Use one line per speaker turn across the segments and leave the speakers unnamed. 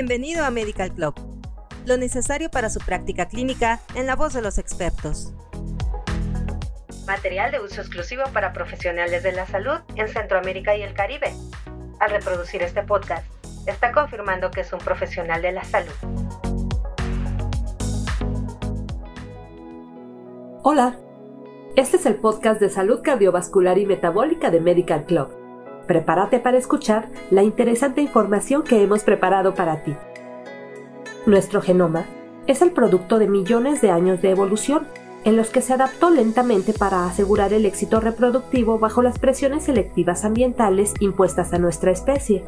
Bienvenido a Medical Club, lo necesario para su práctica clínica en la voz de los expertos. Material de uso exclusivo para profesionales de la salud en Centroamérica y el Caribe. Al reproducir este podcast, está confirmando que es un profesional de la salud.
Hola, este es el podcast de salud cardiovascular y metabólica de Medical Club. Prepárate para escuchar la interesante información que hemos preparado para ti. Nuestro genoma es el producto de millones de años de evolución en los que se adaptó lentamente para asegurar el éxito reproductivo bajo las presiones selectivas ambientales impuestas a nuestra especie.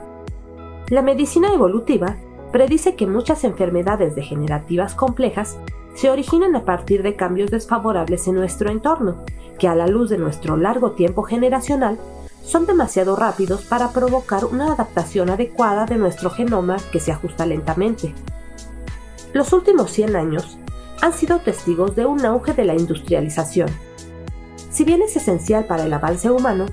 La medicina evolutiva predice que muchas enfermedades degenerativas complejas se originan a partir de cambios desfavorables en nuestro entorno, que a la luz de nuestro largo tiempo generacional son demasiado rápidos para provocar una adaptación adecuada de nuestro genoma que se ajusta lentamente. Los últimos 100 años han sido testigos de un auge de la industrialización. Si bien es esencial para el avance humano,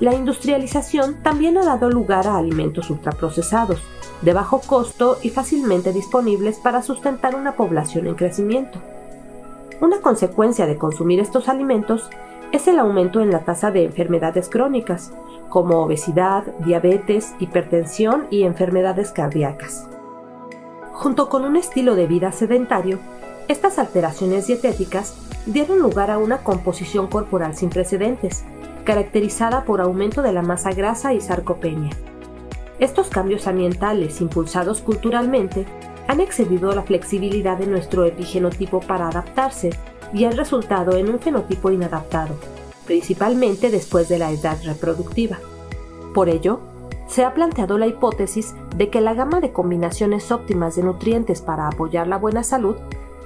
la industrialización también ha dado lugar a alimentos ultraprocesados, de bajo costo y fácilmente disponibles para sustentar una población en crecimiento. Una consecuencia de consumir estos alimentos es el aumento en la tasa de enfermedades crónicas, como obesidad, diabetes, hipertensión y enfermedades cardíacas. Junto con un estilo de vida sedentario, estas alteraciones dietéticas dieron lugar a una composición corporal sin precedentes, caracterizada por aumento de la masa grasa y sarcopenia. Estos cambios ambientales impulsados culturalmente han excedido la flexibilidad de nuestro epigenotipo para adaptarse y han resultado en un fenotipo inadaptado, principalmente después de la edad reproductiva. Por ello, se ha planteado la hipótesis de que la gama de combinaciones óptimas de nutrientes para apoyar la buena salud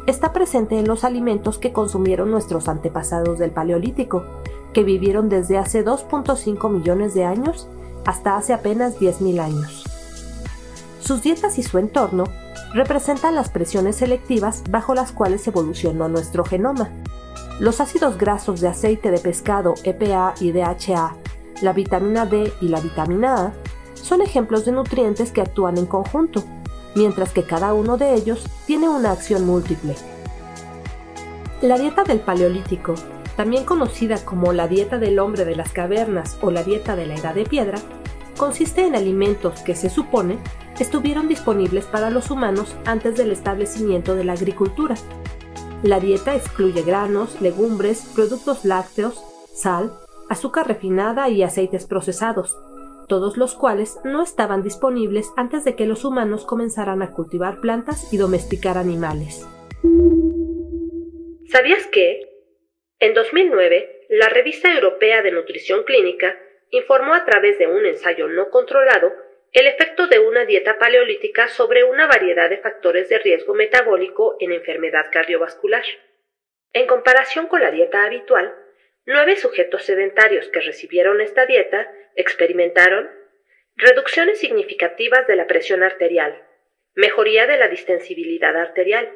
está presente en los alimentos que consumieron nuestros antepasados del Paleolítico, que vivieron desde hace 2.5 millones de años hasta hace apenas 10.000 años. Sus dietas y su entorno representan las presiones selectivas bajo las cuales evolucionó nuestro genoma. Los ácidos grasos de aceite de pescado EPA y DHA, la vitamina D y la vitamina A son ejemplos de nutrientes que actúan en conjunto, mientras que cada uno de ellos tiene una acción múltiple. La dieta del Paleolítico, también conocida como la dieta del hombre de las cavernas o la dieta de la edad de piedra, consiste en alimentos que se supone estuvieron disponibles para los humanos antes del establecimiento de la agricultura. La dieta excluye granos, legumbres, productos lácteos, sal, azúcar refinada y aceites procesados, todos los cuales no estaban disponibles antes de que los humanos comenzaran a cultivar plantas y domesticar animales.
¿Sabías que? En 2009, la Revista Europea de Nutrición Clínica informó a través de un ensayo no controlado el efecto de una dieta paleolítica sobre una variedad de factores de riesgo metabólico en enfermedad cardiovascular. En comparación con la dieta habitual, nueve sujetos sedentarios que recibieron esta dieta experimentaron reducciones significativas de la presión arterial, mejoría de la distensibilidad arterial,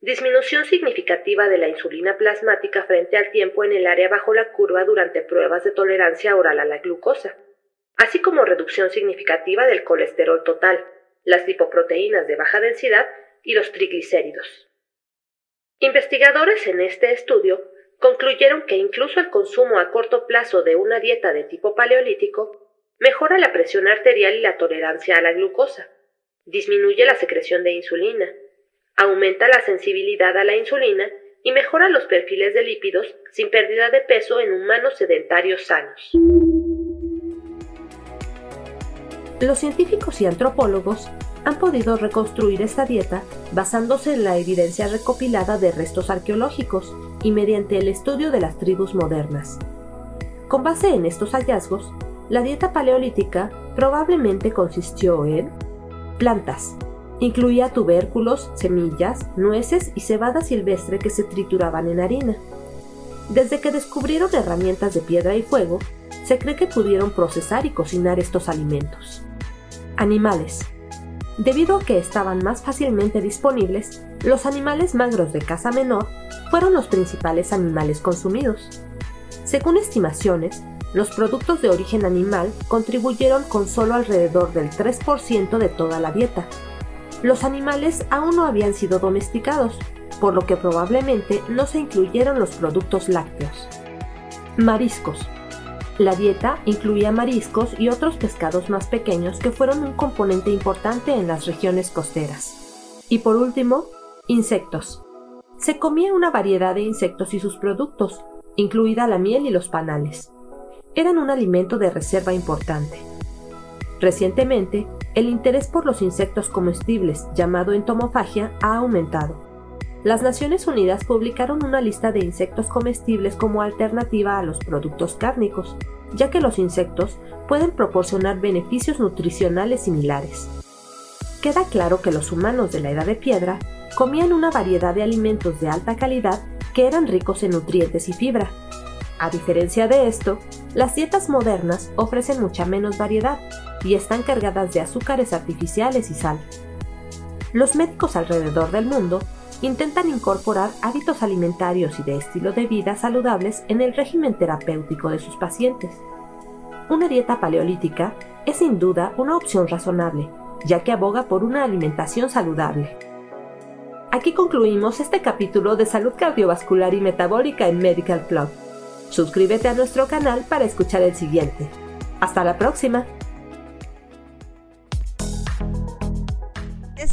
disminución significativa de la insulina plasmática frente al tiempo en el área bajo la curva durante pruebas de tolerancia oral a la glucosa, así como reducción significativa del colesterol total, las lipoproteínas de baja densidad y los triglicéridos. Investigadores en este estudio concluyeron que incluso el consumo a corto plazo de una dieta de tipo paleolítico mejora la presión arterial y la tolerancia a la glucosa, disminuye la secreción de insulina, aumenta la sensibilidad a la insulina y mejora los perfiles de lípidos sin pérdida de peso en humanos sedentarios sanos.
Los científicos y antropólogos han podido reconstruir esta dieta basándose en la evidencia recopilada de restos arqueológicos y mediante el estudio de las tribus modernas. Con base en estos hallazgos, la dieta paleolítica probablemente consistió en plantas. Incluía tubérculos, semillas, nueces y cebada silvestre que se trituraban en harina. Desde que descubrieron herramientas de piedra y fuego, se cree que pudieron procesar y cocinar estos alimentos. Animales. Debido a que estaban más fácilmente disponibles, los animales magros de caza menor fueron los principales animales consumidos. Según estimaciones, los productos de origen animal contribuyeron con solo alrededor del 3% de toda la dieta. Los animales aún no habían sido domesticados, por lo que probablemente no se incluyeron los productos lácteos. Mariscos. La dieta incluía mariscos y otros pescados más pequeños que fueron un componente importante en las regiones costeras. Y por último, insectos. Se comía una variedad de insectos y sus productos, incluida la miel y los panales. Eran un alimento de reserva importante. Recientemente, el interés por los insectos comestibles, llamado entomofagia, ha aumentado. Las Naciones Unidas publicaron una lista de insectos comestibles como alternativa a los productos cárnicos, ya que los insectos pueden proporcionar beneficios nutricionales similares. Queda claro que los humanos de la Edad de Piedra comían una variedad de alimentos de alta calidad que eran ricos en nutrientes y fibra. A diferencia de esto, las dietas modernas ofrecen mucha menos variedad y están cargadas de azúcares artificiales y sal. Los médicos alrededor del mundo intentan incorporar hábitos alimentarios y de estilo de vida saludables en el régimen terapéutico de sus pacientes. Una dieta paleolítica es sin duda una opción razonable, ya que aboga por una alimentación saludable. Aquí concluimos este capítulo de salud cardiovascular y metabólica en Medical Club. Suscríbete a nuestro canal para escuchar el siguiente. Hasta la próxima.